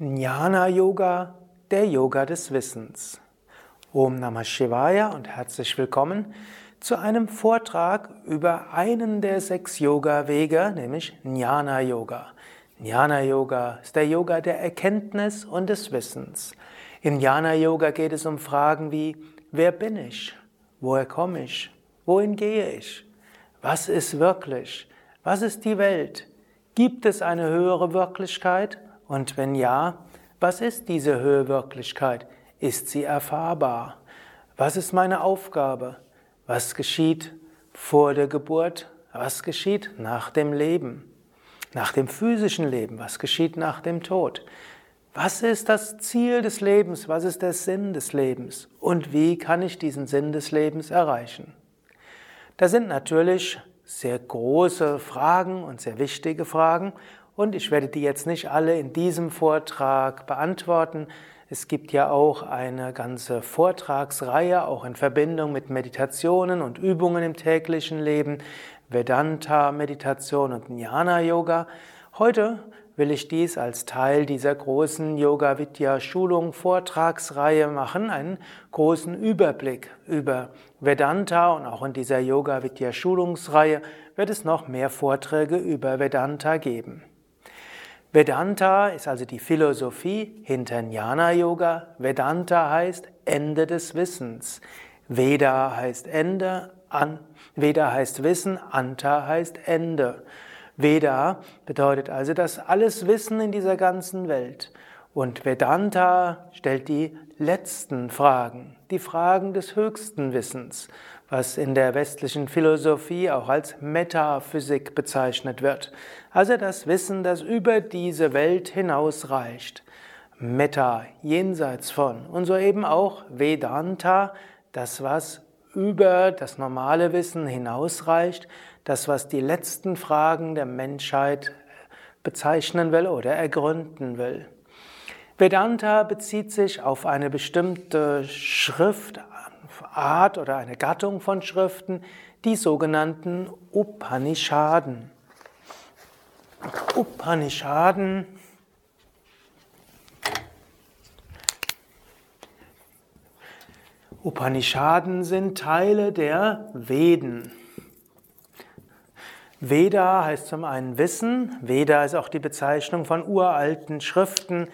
Jnana Yoga, der Yoga des Wissens. Om Namah Shivaya und herzlich willkommen zu einem Vortrag über einen der sechs Yoga-Wege, nämlich Jnana Yoga. Jnana Yoga ist der Yoga der Erkenntnis und des Wissens. Im Jnana Yoga geht es um Fragen wie, wer bin ich? Woher komme ich? Wohin gehe ich? Was ist wirklich? Was ist die Welt? Gibt es eine höhere Wirklichkeit? Und wenn ja, was ist diese Höhe Wirklichkeit? Ist sie erfahrbar? Was ist meine Aufgabe? Was geschieht vor der Geburt? Was geschieht nach dem Leben? Nach dem physischen Leben? Was geschieht nach dem Tod? Was ist das Ziel des Lebens? Was ist der Sinn des Lebens? Und wie kann ich diesen Sinn des Lebens erreichen? Da sind natürlich sehr große Fragen und sehr wichtige Fragen und ich werde die jetzt nicht alle in diesem Vortrag beantworten. Es gibt ja auch eine ganze Vortragsreihe, auch in Verbindung mit Meditationen und Übungen im täglichen Leben, Vedanta, Meditation und Jnana Yoga. Heute will ich dies als Teil dieser großen Yoga Vidya Schulung Vortragsreihe machen, einen großen Überblick über Vedanta und auch in dieser Yoga Vidya Schulungsreihe wird es noch mehr Vorträge über Vedanta geben. Vedanta ist also die Philosophie hinter Jnana Yoga. Vedanta heißt Ende des Wissens. Veda heißt Ende, An, Veda heißt Wissen, Anta heißt Ende. Veda bedeutet also das alles Wissen in dieser ganzen Welt. Und Vedanta stellt die letzten Fragen, die Fragen des höchsten Wissens was in der westlichen Philosophie auch als Metaphysik bezeichnet wird. Also das Wissen, das über diese Welt hinausreicht. Meta, jenseits von. Und so eben auch Vedanta, das, was über das normale Wissen hinausreicht, das, was die letzten Fragen der Menschheit bezeichnen will oder ergründen will. Vedanta bezieht sich auf eine bestimmte Schrift, Art oder eine Gattung von Schriften, die sogenannten Upanishaden. Upanishaden Upanishaden sind Teile der Veden. Veda heißt zum einen Wissen, Veda ist auch die Bezeichnung von uralten Schriften,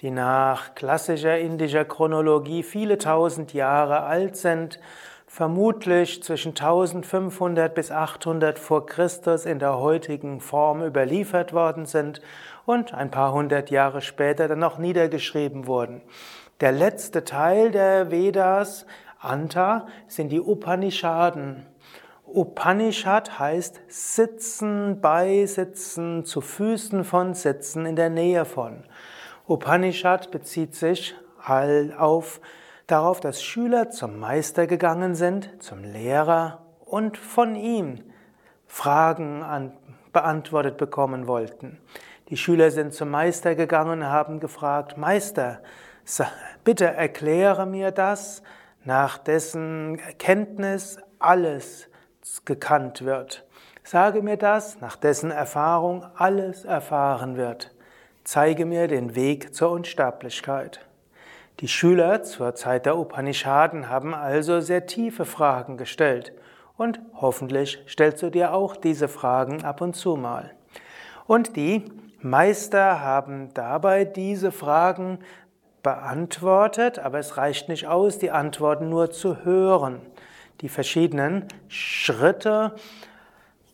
die nach klassischer indischer Chronologie viele tausend Jahre alt sind, vermutlich zwischen 1500 bis 800 vor Christus in der heutigen Form überliefert worden sind und ein paar hundert Jahre später dann noch niedergeschrieben wurden. Der letzte Teil der Vedas, Anta, sind die Upanishaden. Upanishad heißt sitzen, beisitzen, zu Füßen von sitzen, in der Nähe von. Upanishad bezieht sich auf, darauf, dass Schüler zum Meister gegangen sind, zum Lehrer und von ihm Fragen an, beantwortet bekommen wollten. Die Schüler sind zum Meister gegangen haben gefragt, Meister, bitte erkläre mir das, nach dessen Kenntnis alles gekannt wird. Sage mir das, nach dessen Erfahrung alles erfahren wird zeige mir den Weg zur Unsterblichkeit. Die Schüler zur Zeit der Upanishaden haben also sehr tiefe Fragen gestellt und hoffentlich stellst du dir auch diese Fragen ab und zu mal. Und die Meister haben dabei diese Fragen beantwortet, aber es reicht nicht aus, die Antworten nur zu hören. Die verschiedenen Schritte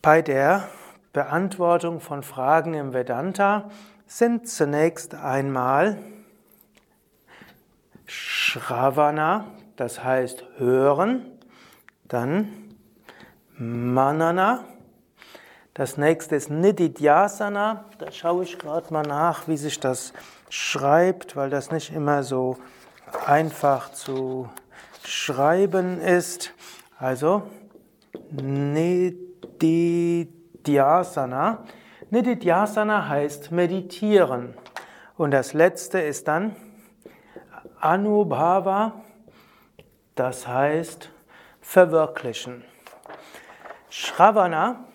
bei der Beantwortung von Fragen im Vedanta sind zunächst einmal Shravana, das heißt hören, dann Manana, das nächste ist Nididhyasana, da schaue ich gerade mal nach, wie sich das schreibt, weil das nicht immer so einfach zu schreiben ist. Also Nididhyasana Nididhyasana heißt meditieren. Und das letzte ist dann Anubhava, das heißt verwirklichen. Shravana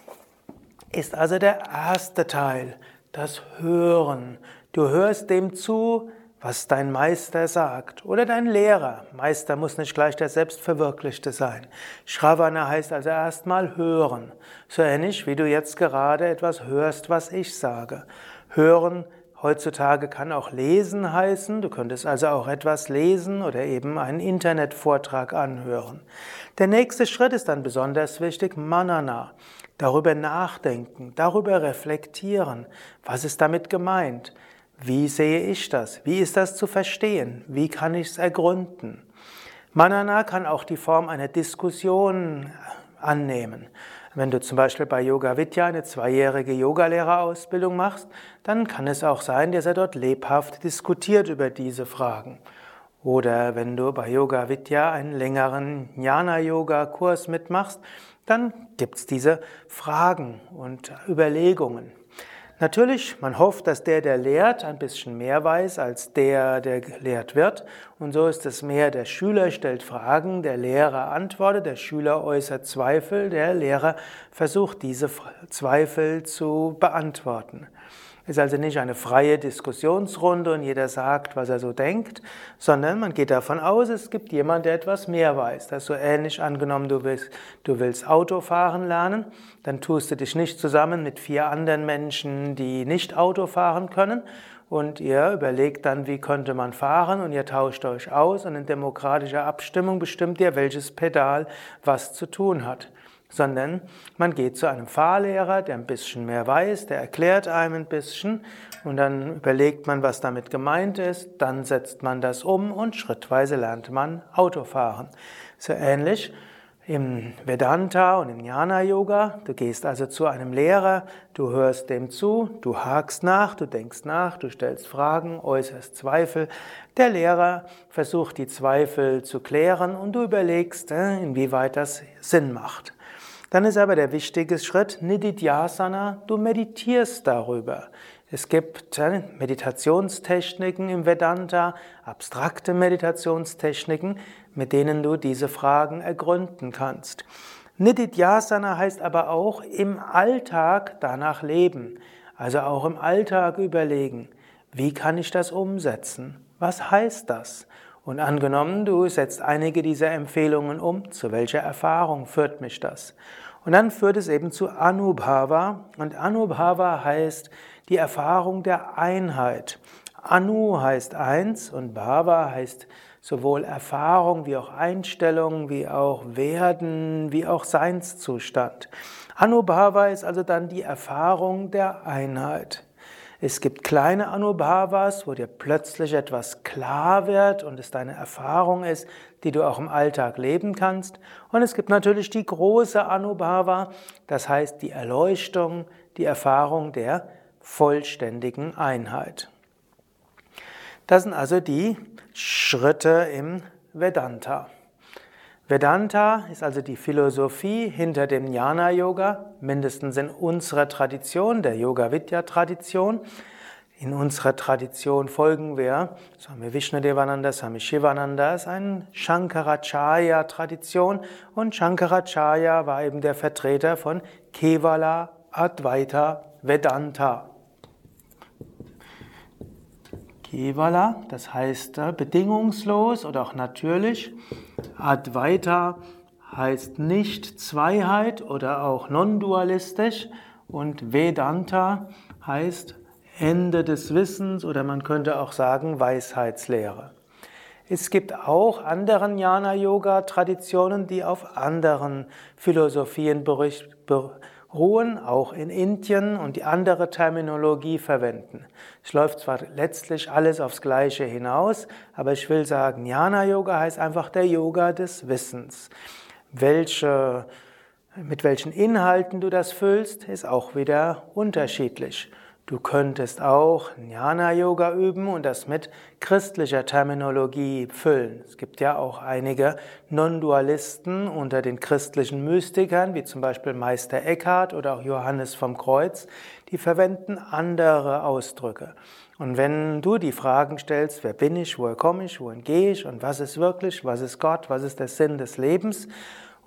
ist also der erste Teil, das Hören, Du hörst dem zu, was dein Meister sagt oder dein Lehrer. Meister muss nicht gleich der Selbstverwirklichte sein. Shravana heißt also erstmal hören. So ähnlich wie du jetzt gerade etwas hörst, was ich sage. Hören Heutzutage kann auch lesen heißen. Du könntest also auch etwas lesen oder eben einen Internetvortrag anhören. Der nächste Schritt ist dann besonders wichtig, Manana. Darüber nachdenken, darüber reflektieren. Was ist damit gemeint? Wie sehe ich das? Wie ist das zu verstehen? Wie kann ich es ergründen? Manana kann auch die Form einer Diskussion annehmen. Wenn du zum Beispiel bei Yoga Vidya eine zweijährige Yogalehrerausbildung machst, dann kann es auch sein, dass er dort lebhaft diskutiert über diese Fragen. Oder wenn du bei Yoga Vidya einen längeren Jnana-Yoga-Kurs mitmachst, dann gibt es diese Fragen und Überlegungen. Natürlich, man hofft, dass der, der lehrt, ein bisschen mehr weiß als der, der gelehrt wird. Und so ist es mehr, der Schüler stellt Fragen, der Lehrer antwortet, der Schüler äußert Zweifel, der Lehrer versucht, diese Zweifel zu beantworten. Ist also nicht eine freie Diskussionsrunde und jeder sagt, was er so denkt, sondern man geht davon aus, es gibt jemand, der etwas mehr weiß. Das ist so ähnlich angenommen, du willst, du willst Auto fahren lernen, dann tust du dich nicht zusammen mit vier anderen Menschen, die nicht Auto fahren können und ihr überlegt dann, wie könnte man fahren und ihr tauscht euch aus und in demokratischer Abstimmung bestimmt ihr, welches Pedal was zu tun hat sondern man geht zu einem Fahrlehrer, der ein bisschen mehr weiß, der erklärt einem ein bisschen und dann überlegt man, was damit gemeint ist, dann setzt man das um und schrittweise lernt man Autofahren. So ähnlich im Vedanta und im Jnana Yoga. Du gehst also zu einem Lehrer, du hörst dem zu, du hakst nach, du denkst nach, du stellst Fragen, äußerst Zweifel. Der Lehrer versucht die Zweifel zu klären und du überlegst, äh, inwieweit das Sinn macht. Dann ist aber der wichtige Schritt Nididhyasana, du meditierst darüber. Es gibt äh, Meditationstechniken im Vedanta, abstrakte Meditationstechniken, mit denen du diese Fragen ergründen kannst. Nididhyasana heißt aber auch im Alltag danach leben, also auch im Alltag überlegen, wie kann ich das umsetzen? Was heißt das? Und angenommen, du setzt einige dieser Empfehlungen um, zu welcher Erfahrung führt mich das? Und dann führt es eben zu Anubhava. Und Anubhava heißt die Erfahrung der Einheit. Anu heißt eins und Bhava heißt sowohl Erfahrung wie auch Einstellung, wie auch Werden, wie auch Seinszustand. Anubhava ist also dann die Erfahrung der Einheit. Es gibt kleine Anubhavas, wo dir plötzlich etwas klar wird und es deine Erfahrung ist, die du auch im Alltag leben kannst. Und es gibt natürlich die große Anubhava, das heißt die Erleuchtung, die Erfahrung der vollständigen Einheit. Das sind also die Schritte im Vedanta. Vedanta ist also die Philosophie hinter dem Jnana Yoga, mindestens in unserer Tradition, der Yoga Vidya Tradition. In unserer Tradition folgen wir Swami Vishnudevananda, Swami Shivananda, ist eine Shankaracharya Tradition und Shankaracharya war eben der Vertreter von Kevala Advaita Vedanta. Kevala, das heißt bedingungslos oder auch natürlich. Advaita heißt nicht Zweiheit oder auch non-dualistisch. Und Vedanta heißt Ende des Wissens oder man könnte auch sagen Weisheitslehre. Es gibt auch andere Jnana-Yoga-Traditionen, die auf anderen Philosophien ruhen, auch in Indien und die andere Terminologie verwenden. Es läuft zwar letztlich alles aufs Gleiche hinaus, aber ich will sagen, Jnana Yoga heißt einfach der Yoga des Wissens. Welche, mit welchen Inhalten du das füllst, ist auch wieder unterschiedlich. Du könntest auch Jnana-Yoga üben und das mit christlicher Terminologie füllen. Es gibt ja auch einige Non-Dualisten unter den christlichen Mystikern, wie zum Beispiel Meister Eckhart oder auch Johannes vom Kreuz, die verwenden andere Ausdrücke. Und wenn du die Fragen stellst, wer bin ich, woher komme ich, wohin gehe ich und was ist wirklich, was ist Gott, was ist der Sinn des Lebens,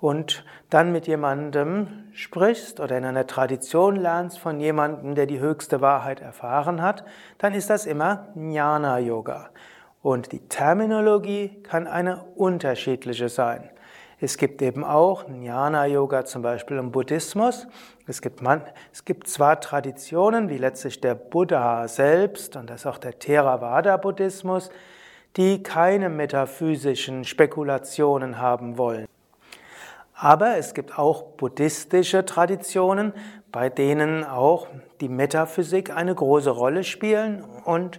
und dann mit jemandem sprichst oder in einer Tradition lernst von jemandem, der die höchste Wahrheit erfahren hat, dann ist das immer Jnana Yoga. Und die Terminologie kann eine unterschiedliche sein. Es gibt eben auch Jnana Yoga zum Beispiel im Buddhismus. Es gibt, man, es gibt zwar Traditionen, wie letztlich der Buddha selbst und das ist auch der Theravada Buddhismus, die keine metaphysischen Spekulationen haben wollen. Aber es gibt auch buddhistische Traditionen, bei denen auch die Metaphysik eine große Rolle spielen und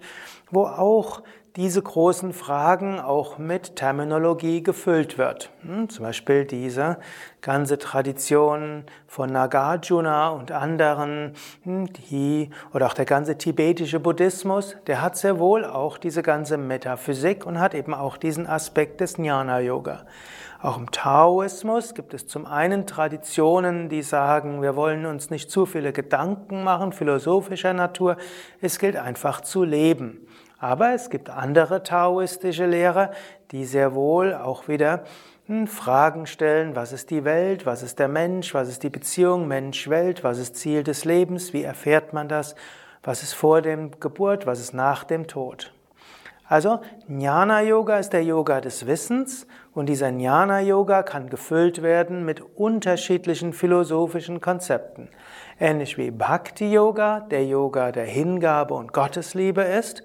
wo auch diese großen Fragen auch mit Terminologie gefüllt wird. Hm, zum Beispiel diese ganze Tradition von Nagarjuna und anderen, hm, die, oder auch der ganze tibetische Buddhismus, der hat sehr wohl auch diese ganze Metaphysik und hat eben auch diesen Aspekt des Jnana Yoga. Auch im Taoismus gibt es zum einen Traditionen, die sagen, wir wollen uns nicht zu viele Gedanken machen, philosophischer Natur, es gilt einfach zu leben. Aber es gibt andere taoistische Lehrer, die sehr wohl auch wieder hm, Fragen stellen, was ist die Welt, was ist der Mensch, was ist die Beziehung Mensch-Welt, was ist Ziel des Lebens, wie erfährt man das, was ist vor dem Geburt, was ist nach dem Tod. Also Jnana Yoga ist der Yoga des Wissens und dieser Jnana Yoga kann gefüllt werden mit unterschiedlichen philosophischen Konzepten. Ähnlich wie Bhakti Yoga, der Yoga der Hingabe und Gottesliebe ist.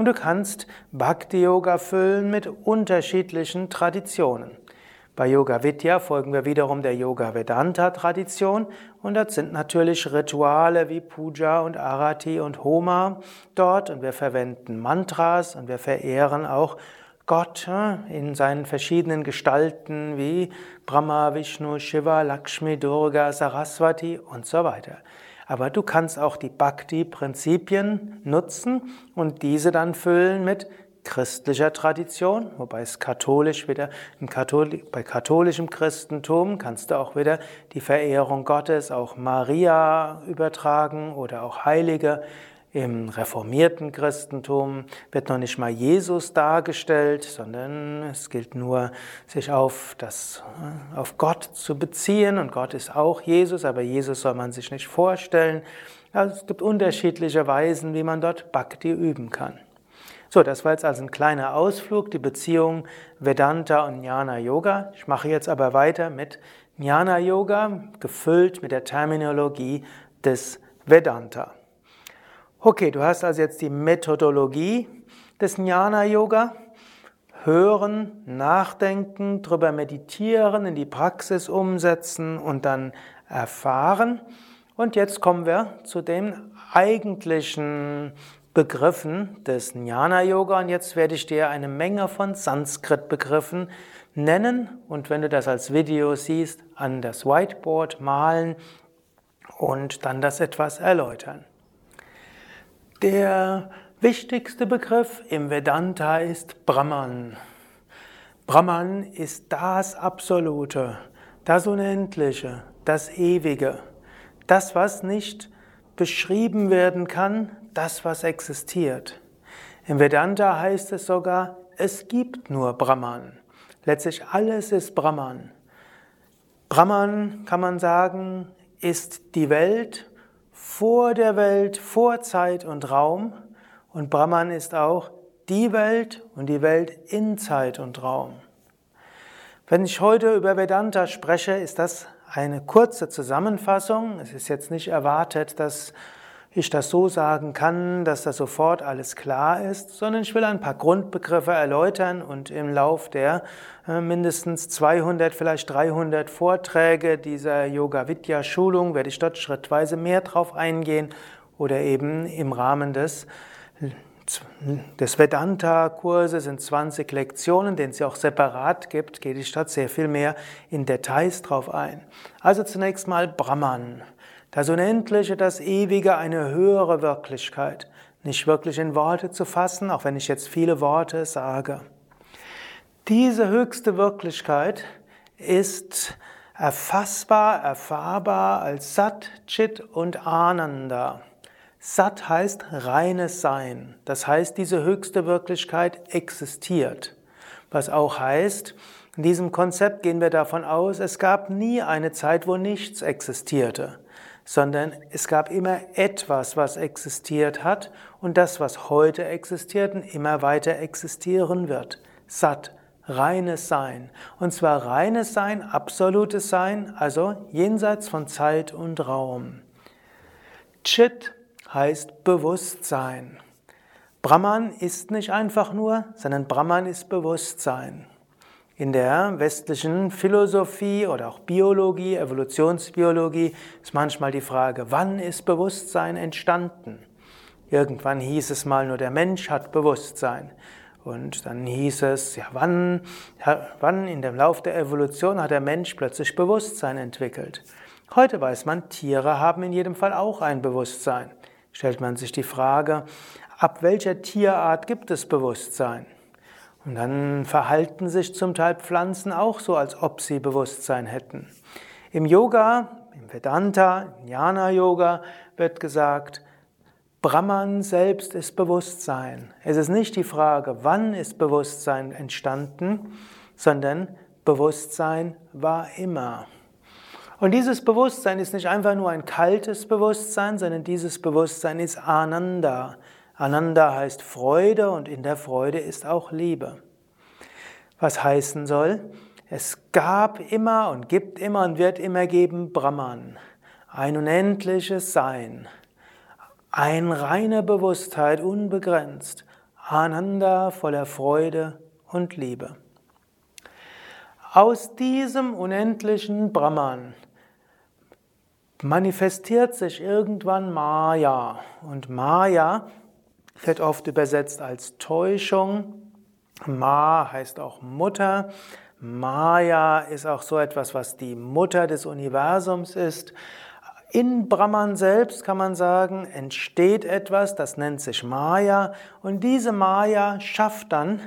Und du kannst Bhakti Yoga füllen mit unterschiedlichen Traditionen. Bei Yoga Vidya folgen wir wiederum der Yoga Vedanta Tradition und dort sind natürlich Rituale wie Puja und Arati und Homa dort und wir verwenden Mantras und wir verehren auch Gott in seinen verschiedenen Gestalten wie Brahma, Vishnu, Shiva, Lakshmi, Durga, Saraswati und so weiter. Aber du kannst auch die Bhakti-Prinzipien nutzen und diese dann füllen mit christlicher Tradition, wobei es katholisch wieder, Katholi bei katholischem Christentum kannst du auch wieder die Verehrung Gottes, auch Maria übertragen oder auch Heilige. Im reformierten Christentum wird noch nicht mal Jesus dargestellt, sondern es gilt nur, sich auf, das, auf Gott zu beziehen. Und Gott ist auch Jesus, aber Jesus soll man sich nicht vorstellen. Also es gibt unterschiedliche Weisen, wie man dort Bhakti üben kann. So, das war jetzt also ein kleiner Ausflug, die Beziehung Vedanta und Jnana Yoga. Ich mache jetzt aber weiter mit Jnana Yoga, gefüllt mit der Terminologie des Vedanta. Okay, du hast also jetzt die Methodologie des Jnana Yoga. Hören, nachdenken, drüber meditieren, in die Praxis umsetzen und dann erfahren. Und jetzt kommen wir zu den eigentlichen Begriffen des Jnana Yoga und jetzt werde ich dir eine Menge von Sanskrit-Begriffen nennen und wenn du das als Video siehst, an das Whiteboard malen und dann das etwas erläutern. Der wichtigste Begriff im Vedanta ist Brahman. Brahman ist das Absolute, das Unendliche, das Ewige, das, was nicht beschrieben werden kann, das, was existiert. Im Vedanta heißt es sogar, es gibt nur Brahman. Letztlich alles ist Brahman. Brahman, kann man sagen, ist die Welt vor der Welt, vor Zeit und Raum. Und Brahman ist auch die Welt und die Welt in Zeit und Raum. Wenn ich heute über Vedanta spreche, ist das eine kurze Zusammenfassung. Es ist jetzt nicht erwartet, dass ich das so sagen kann, dass das sofort alles klar ist, sondern ich will ein paar Grundbegriffe erläutern und im Lauf der äh, mindestens 200, vielleicht 300 Vorträge dieser Yoga Vidya Schulung werde ich dort schrittweise mehr drauf eingehen oder eben im Rahmen des des Vedanta-Kurses sind 20 Lektionen, den es ja auch separat gibt, gehe ich dort sehr viel mehr in Details drauf ein. Also zunächst mal Brahman. Das Unendliche, das Ewige, eine höhere Wirklichkeit. Nicht wirklich in Worte zu fassen, auch wenn ich jetzt viele Worte sage. Diese höchste Wirklichkeit ist erfassbar, erfahrbar als Sat, Chit und Ananda. Sat heißt reines Sein. Das heißt, diese höchste Wirklichkeit existiert. Was auch heißt, In diesem Konzept gehen wir davon aus, es gab nie eine Zeit, wo nichts existierte, sondern es gab immer etwas, was existiert hat und das, was heute existiert und immer weiter existieren wird. Sat, reines Sein. Und zwar reines Sein, absolutes Sein, also jenseits von Zeit und Raum. Chit heißt Bewusstsein. Brahman ist nicht einfach nur, sondern Brahman ist Bewusstsein. In der westlichen Philosophie oder auch Biologie, Evolutionsbiologie ist manchmal die Frage, wann ist Bewusstsein entstanden? Irgendwann hieß es mal nur, der Mensch hat Bewusstsein. Und dann hieß es, ja, wann, wann in dem Lauf der Evolution hat der Mensch plötzlich Bewusstsein entwickelt? Heute weiß man, Tiere haben in jedem Fall auch ein Bewusstsein. Stellt man sich die Frage, ab welcher Tierart gibt es Bewusstsein? Und dann verhalten sich zum Teil Pflanzen auch so, als ob sie Bewusstsein hätten. Im Yoga, im Vedanta, im Jnana Yoga wird gesagt, Brahman selbst ist Bewusstsein. Es ist nicht die Frage, wann ist Bewusstsein entstanden, sondern Bewusstsein war immer. Und dieses Bewusstsein ist nicht einfach nur ein kaltes Bewusstsein, sondern dieses Bewusstsein ist Ananda. Ananda heißt Freude und in der Freude ist auch Liebe. Was heißen soll, es gab immer und gibt immer und wird immer geben Brahman, ein unendliches Sein, ein reine Bewusstheit, unbegrenzt, Ananda voller Freude und Liebe. Aus diesem unendlichen Brahman manifestiert sich irgendwann Maya. Und Maya wird oft übersetzt als Täuschung. Ma heißt auch Mutter. Maya ist auch so etwas, was die Mutter des Universums ist. In Brahman selbst kann man sagen, entsteht etwas, das nennt sich Maya. Und diese Maya schafft dann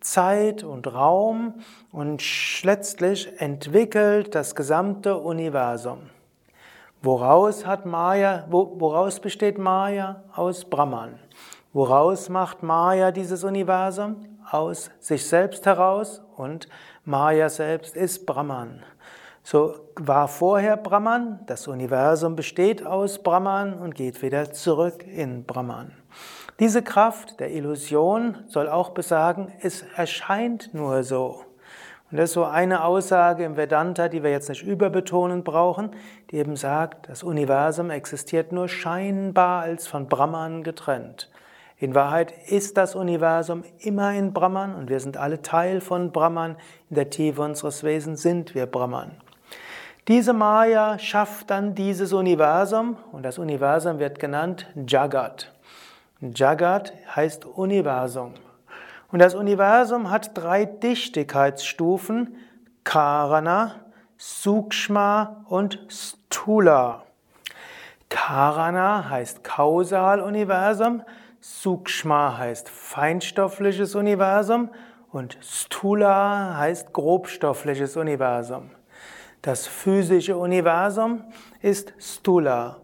Zeit und Raum und letztlich entwickelt das gesamte Universum. Woraus hat Maya, woraus besteht Maya? Aus Brahman. Woraus macht Maya dieses Universum? Aus sich selbst heraus und Maya selbst ist Brahman. So war vorher Brahman, das Universum besteht aus Brahman und geht wieder zurück in Brahman. Diese Kraft der Illusion soll auch besagen, es erscheint nur so. Und das ist so eine Aussage im Vedanta, die wir jetzt nicht überbetonen brauchen, die eben sagt, das Universum existiert nur scheinbar als von Brahman getrennt. In Wahrheit ist das Universum immer in Brahman und wir sind alle Teil von Brahman. In der Tiefe unseres Wesens sind wir Brahman. Diese Maya schafft dann dieses Universum und das Universum wird genannt Jagat. Jagat heißt Universum. Und das Universum hat drei Dichtigkeitsstufen, Karana, Sukshma und Stula. Karana heißt Kausaluniversum, Sukshma heißt feinstoffliches Universum und Stula heißt grobstoffliches Universum. Das physische Universum ist Stula.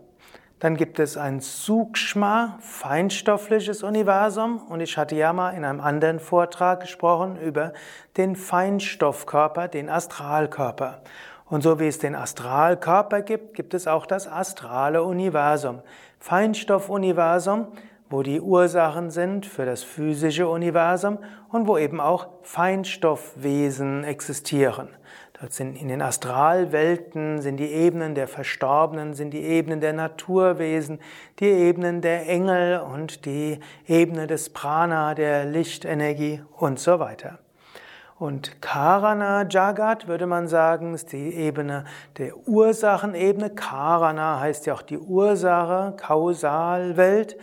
Dann gibt es ein Sukshma, feinstoffliches Universum und ich hatte ja mal in einem anderen Vortrag gesprochen über den Feinstoffkörper, den Astralkörper. Und so wie es den Astralkörper gibt, gibt es auch das astrale Universum. Feinstoffuniversum wo die Ursachen sind für das physische Universum und wo eben auch Feinstoffwesen existieren. Dort sind in den Astralwelten sind die Ebenen der Verstorbenen, sind die Ebenen der Naturwesen, die Ebenen der Engel und die Ebene des Prana, der Lichtenergie und so weiter. Und Karana Jagat würde man sagen, ist die Ebene der Ursachenebene. Karana heißt ja auch die Ursache, Kausalwelt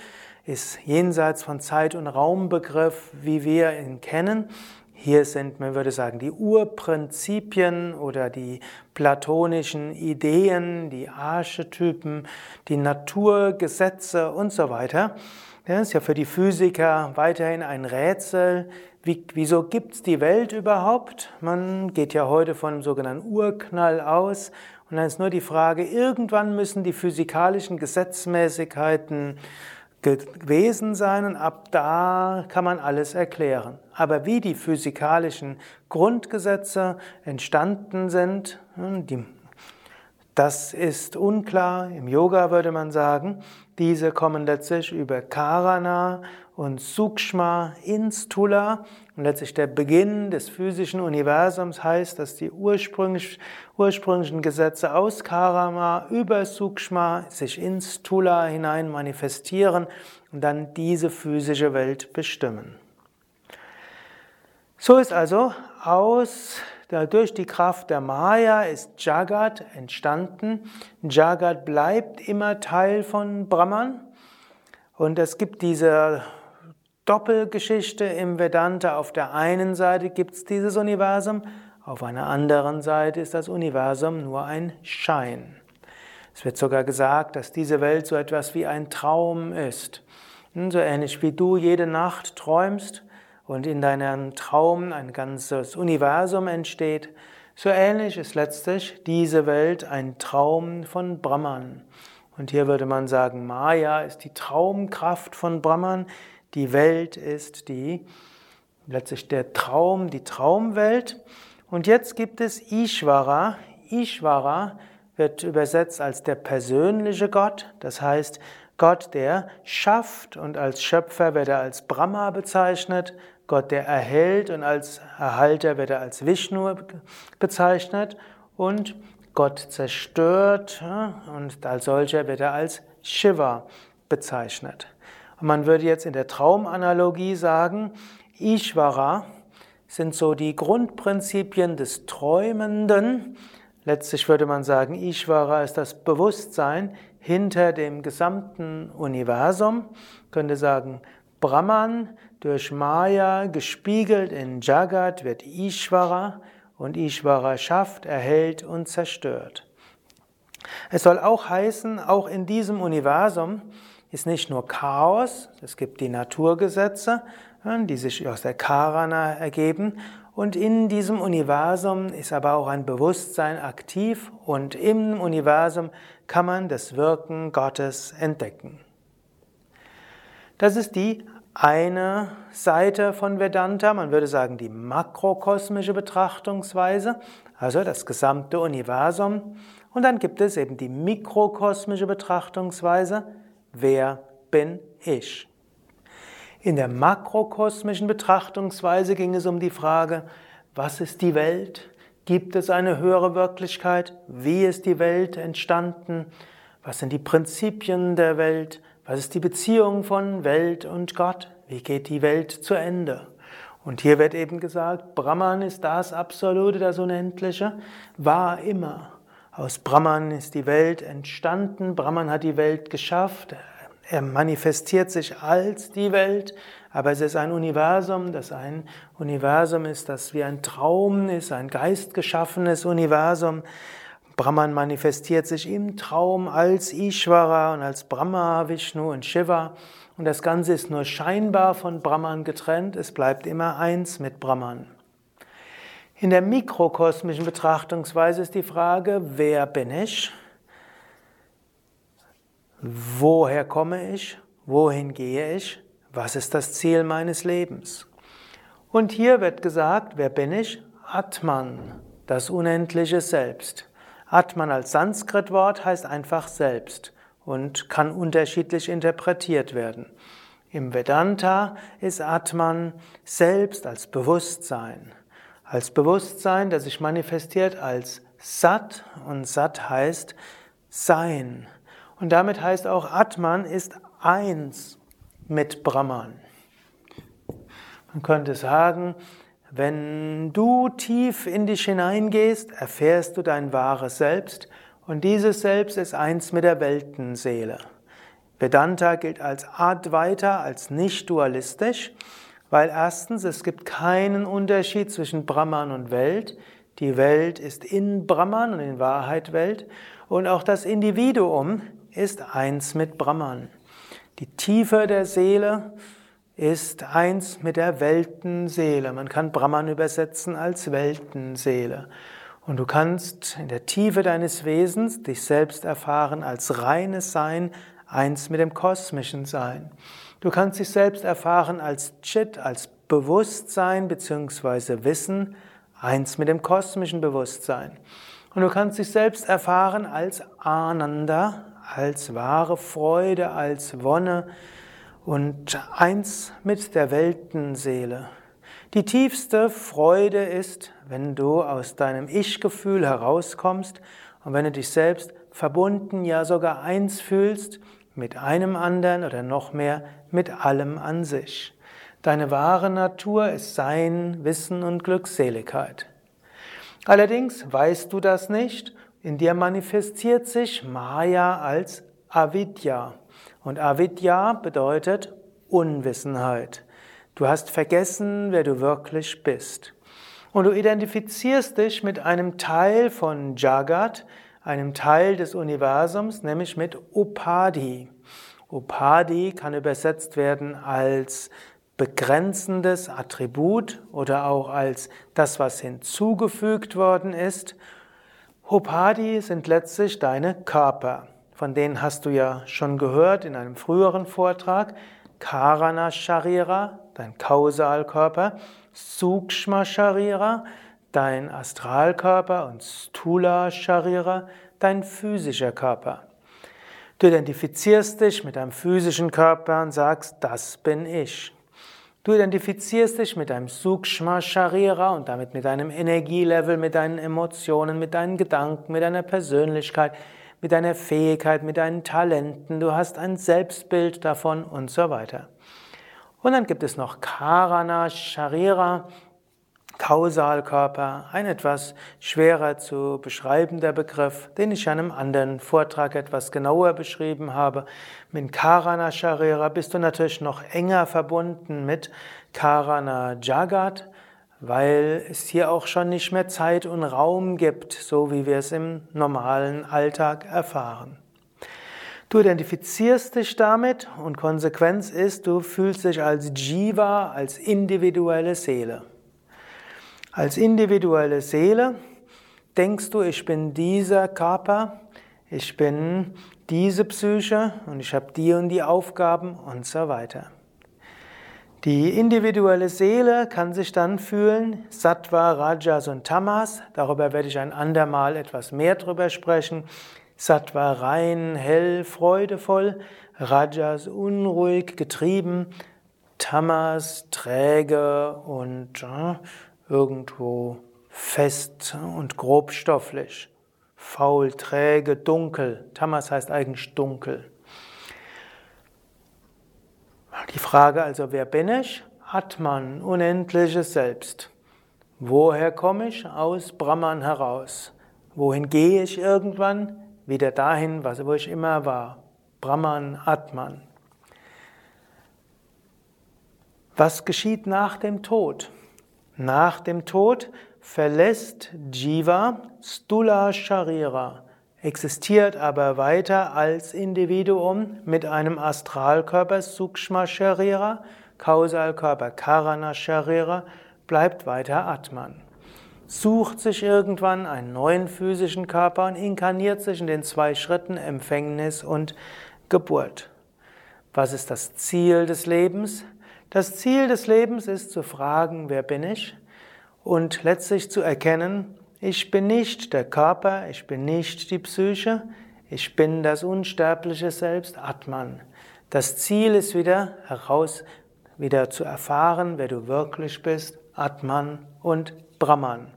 ist jenseits von Zeit- und Raumbegriff, wie wir ihn kennen. Hier sind, man würde sagen, die Urprinzipien oder die platonischen Ideen, die Archetypen, die Naturgesetze und so weiter. Das ist ja für die Physiker weiterhin ein Rätsel. Wie, wieso gibt's die Welt überhaupt? Man geht ja heute von einem sogenannten Urknall aus. Und dann ist nur die Frage, irgendwann müssen die physikalischen Gesetzmäßigkeiten gewesen sein und ab da kann man alles erklären. Aber wie die physikalischen Grundgesetze entstanden sind, hm, das ist unklar. Im Yoga würde man sagen, diese kommen letztlich über Karana und Sukshma ins Tula. Und letztlich der Beginn des physischen Universums heißt, dass die ursprünglich, ursprünglichen Gesetze aus Karama über Sukshma sich ins Tula hinein manifestieren und dann diese physische Welt bestimmen. So ist also aus durch die Kraft der Maya ist Jagat entstanden. Jagat bleibt immer Teil von Brahman. Und es gibt diese Doppelgeschichte im Vedanta. Auf der einen Seite gibt es dieses Universum, auf einer anderen Seite ist das Universum nur ein Schein. Es wird sogar gesagt, dass diese Welt so etwas wie ein Traum ist. So ähnlich wie du jede Nacht träumst, und in deinem Traum ein ganzes Universum entsteht, so ähnlich ist letztlich diese Welt ein Traum von Brahman. Und hier würde man sagen, Maya ist die Traumkraft von Brahman, die Welt ist die letztlich der Traum, die Traumwelt. Und jetzt gibt es Ishvara. Ishvara wird übersetzt als der persönliche Gott, das heißt Gott, der schafft und als Schöpfer wird er als Brahma bezeichnet, Gott, der erhält und als Erhalter wird er als Vishnu bezeichnet und Gott zerstört und als solcher wird er als Shiva bezeichnet. Man würde jetzt in der Traumanalogie sagen, Ishvara sind so die Grundprinzipien des Träumenden. Letztlich würde man sagen, Ishvara ist das Bewusstsein hinter dem gesamten Universum. Man könnte sagen, Brahman durch Maya gespiegelt in Jagat wird Ishvara und Ishvara schafft, erhält und zerstört. Es soll auch heißen, auch in diesem Universum ist nicht nur Chaos, es gibt die Naturgesetze, die sich aus der Karana ergeben, und in diesem Universum ist aber auch ein Bewusstsein aktiv und im Universum kann man das Wirken Gottes entdecken. Das ist die eine Seite von Vedanta, man würde sagen die makrokosmische Betrachtungsweise, also das gesamte Universum. Und dann gibt es eben die mikrokosmische Betrachtungsweise, wer bin ich? In der makrokosmischen Betrachtungsweise ging es um die Frage, was ist die Welt? Gibt es eine höhere Wirklichkeit? Wie ist die Welt entstanden? Was sind die Prinzipien der Welt? Was ist die Beziehung von Welt und Gott? Wie geht die Welt zu Ende? Und hier wird eben gesagt, Brahman ist das Absolute, das Unendliche, war immer. Aus Brahman ist die Welt entstanden, Brahman hat die Welt geschafft, er manifestiert sich als die Welt, aber es ist ein Universum, das ein Universum ist, das wie ein Traum ist, ein geistgeschaffenes Universum. Brahman manifestiert sich im Traum als Ishvara und als Brahma, Vishnu und Shiva. Und das Ganze ist nur scheinbar von Brahman getrennt, es bleibt immer eins mit Brahman. In der mikrokosmischen Betrachtungsweise ist die Frage, wer bin ich? Woher komme ich? Wohin gehe ich? Was ist das Ziel meines Lebens? Und hier wird gesagt, wer bin ich? Atman, das unendliche Selbst. Atman als Sanskrit-Wort heißt einfach selbst und kann unterschiedlich interpretiert werden. Im Vedanta ist Atman selbst als Bewusstsein. Als Bewusstsein, das sich manifestiert als Sat und Sat heißt Sein. Und damit heißt auch Atman ist eins mit Brahman. Man könnte sagen, wenn du tief in dich hineingehst, erfährst du dein wahres Selbst und dieses Selbst ist eins mit der Weltenseele. Vedanta gilt als Advaita, als nicht dualistisch, weil erstens es gibt keinen Unterschied zwischen Brahman und Welt. Die Welt ist in Brahman und in Wahrheit Welt und auch das Individuum ist eins mit Brahman. Die Tiefe der Seele ist eins mit der Weltenseele. Man kann Brahman übersetzen als Weltenseele. Und du kannst in der Tiefe deines Wesens dich selbst erfahren als reines Sein, eins mit dem kosmischen Sein. Du kannst dich selbst erfahren als Chit, als Bewusstsein bzw. Wissen, eins mit dem kosmischen Bewusstsein. Und du kannst dich selbst erfahren als Ananda, als wahre Freude, als Wonne und eins mit der Weltenseele. Die tiefste Freude ist, wenn du aus deinem Ich-Gefühl herauskommst und wenn du dich selbst verbunden, ja sogar eins fühlst mit einem anderen oder noch mehr mit allem an sich. Deine wahre Natur ist Sein, Wissen und Glückseligkeit. Allerdings weißt du das nicht, in dir manifestiert sich Maya als Avidya. Und Avidya bedeutet Unwissenheit. Du hast vergessen, wer du wirklich bist. Und du identifizierst dich mit einem Teil von Jagat, einem Teil des Universums, nämlich mit Upadhi. Upadhi kann übersetzt werden als begrenzendes Attribut oder auch als das, was hinzugefügt worden ist. Upadhi sind letztlich deine Körper. Von denen hast du ja schon gehört in einem früheren Vortrag. Karana Sharira, dein Kausalkörper, Sukshma Sharira, dein Astralkörper und Stula Sharira, dein physischer Körper. Du identifizierst dich mit deinem physischen Körper und sagst, das bin ich. Du identifizierst dich mit deinem Sukshma Sharira und damit mit deinem Energielevel, mit deinen Emotionen, mit deinen Gedanken, mit deiner Persönlichkeit, mit deiner Fähigkeit, mit deinen Talenten. Du hast ein Selbstbild davon und so weiter. Und dann gibt es noch Karana Sharira, Kausalkörper, ein etwas schwerer zu beschreibender Begriff, den ich in einem anderen Vortrag etwas genauer beschrieben habe. Mit Karana Sharira bist du natürlich noch enger verbunden mit Karana Jagat, weil es hier auch schon nicht mehr Zeit und Raum gibt, so wie wir es im normalen Alltag erfahren. Du identifizierst dich damit und Konsequenz ist, du fühlst dich als Jiva, als individuelle Seele. Als individuelle Seele denkst du, ich bin dieser Körper, ich bin diese Psyche und ich habe die und die Aufgaben und so weiter. Die individuelle Seele kann sich dann fühlen, Sattva, Rajas und Tamas, darüber werde ich ein andermal etwas mehr drüber sprechen. Sattva rein, hell, freudevoll, Rajas unruhig, getrieben, Tamas träge und äh, irgendwo fest und grobstofflich, faul, träge, dunkel. Tamas heißt eigentlich dunkel. Die Frage also, wer bin ich? Atman, unendliches Selbst. Woher komme ich? Aus Brahman heraus. Wohin gehe ich irgendwann? Wieder dahin, wo ich immer war. Brahman, Atman. Was geschieht nach dem Tod? Nach dem Tod verlässt Jiva Stula Sharira, existiert aber weiter als Individuum mit einem Astralkörper Sukshma Sharira, Kausalkörper Karana Sharira, bleibt weiter Atman. Sucht sich irgendwann einen neuen physischen Körper und inkarniert sich in den zwei Schritten Empfängnis und Geburt. Was ist das Ziel des Lebens? Das Ziel des Lebens ist zu fragen, wer bin ich? Und letztlich zu erkennen, ich bin nicht der Körper, ich bin nicht die Psyche, ich bin das unsterbliche Selbst, Atman. Das Ziel ist wieder heraus, wieder zu erfahren, wer du wirklich bist, Atman und Brahman.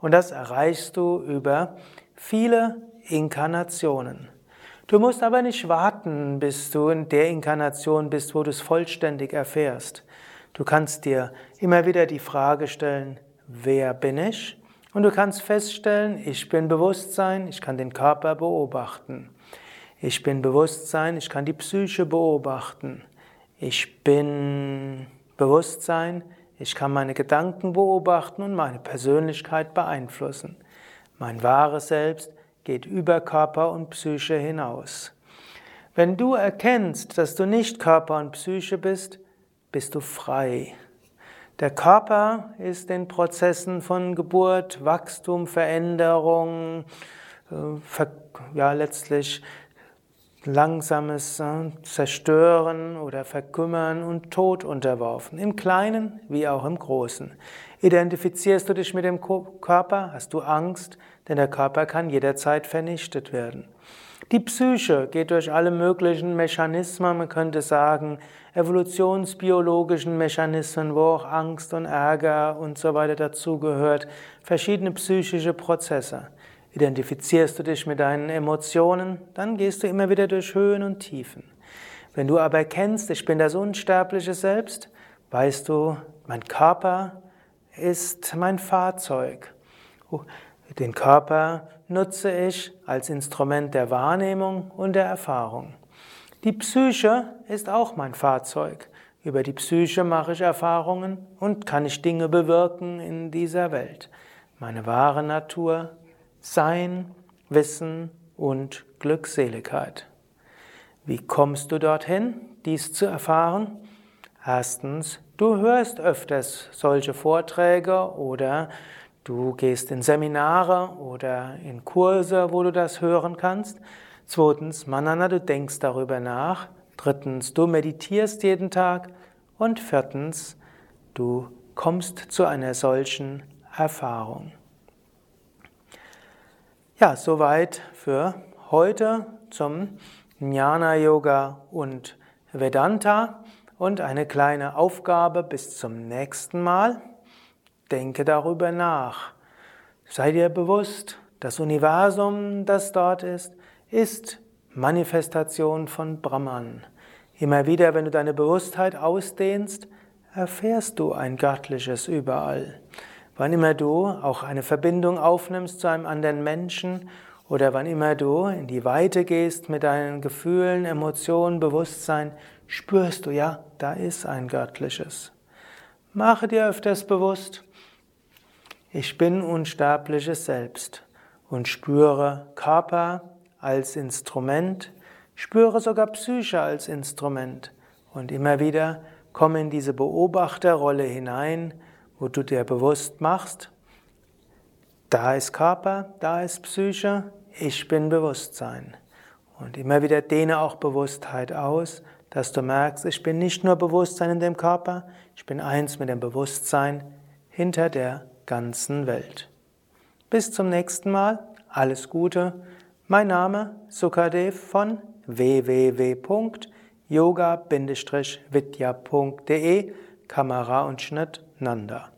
Und das erreichst du über viele Inkarnationen. Du musst aber nicht warten, bis du in der Inkarnation bist, wo du es vollständig erfährst. Du kannst dir immer wieder die Frage stellen, wer bin ich? Und du kannst feststellen, ich bin Bewusstsein, ich kann den Körper beobachten. Ich bin Bewusstsein, ich kann die Psyche beobachten. Ich bin Bewusstsein, ich kann meine Gedanken beobachten und meine Persönlichkeit beeinflussen. Mein wahres Selbst geht über Körper und Psyche hinaus. Wenn du erkennst, dass du nicht Körper und Psyche bist, bist du frei. Der Körper ist in Prozessen von Geburt, Wachstum, Veränderung, äh, ja letztlich langsames äh, Zerstören oder Verkümmern und Tod unterworfen, im Kleinen wie auch im Großen. Identifizierst du dich mit dem Körper, hast du Angst, denn der Körper kann jederzeit vernichtet werden. Die Psyche geht durch alle möglichen Mechanismen, man könnte sagen, evolutionsbiologischen Mechanismen, wo auch Angst und Ärger und so weiter dazugehört, verschiedene psychische Prozesse. Identifizierst du dich mit deinen Emotionen, dann gehst du immer wieder durch Höhen und Tiefen. Wenn du aber kennst, ich bin das unsterbliche Selbst, weißt du, mein Körper ist mein Fahrzeug. Den Körper nutze ich als Instrument der Wahrnehmung und der Erfahrung. Die Psyche ist auch mein Fahrzeug. Über die Psyche mache ich Erfahrungen und kann ich Dinge bewirken in dieser Welt. Meine wahre Natur, Sein, Wissen und Glückseligkeit. Wie kommst du dorthin, dies zu erfahren? Erstens, du hörst öfters solche Vorträge oder Du gehst in Seminare oder in Kurse, wo du das hören kannst. Zweitens, Manana, du denkst darüber nach. Drittens, du meditierst jeden Tag. Und viertens, du kommst zu einer solchen Erfahrung. Ja, soweit für heute zum Jnana Yoga und Vedanta und eine kleine Aufgabe bis zum nächsten Mal. Denke darüber nach. Sei dir bewusst, das Universum, das dort ist, ist Manifestation von Brahman. Immer wieder, wenn du deine Bewusstheit ausdehnst, erfährst du ein göttliches überall. Wann immer du auch eine Verbindung aufnimmst zu einem anderen Menschen oder wann immer du in die Weite gehst mit deinen Gefühlen, Emotionen, Bewusstsein, spürst du, ja, da ist ein göttliches. Mache dir öfters bewusst, ich bin unsterbliches Selbst und spüre Körper als Instrument, spüre sogar Psyche als Instrument und immer wieder komme in diese Beobachterrolle hinein, wo du dir bewusst machst, da ist Körper, da ist Psyche, ich bin Bewusstsein. Und immer wieder dehne auch Bewusstheit aus, dass du merkst, ich bin nicht nur Bewusstsein in dem Körper, ich bin eins mit dem Bewusstsein hinter der ganzen Welt. Bis zum nächsten Mal, alles Gute. Mein Name Sukadev von www.yoga-vidya.de Kamera und Schnitt Nanda.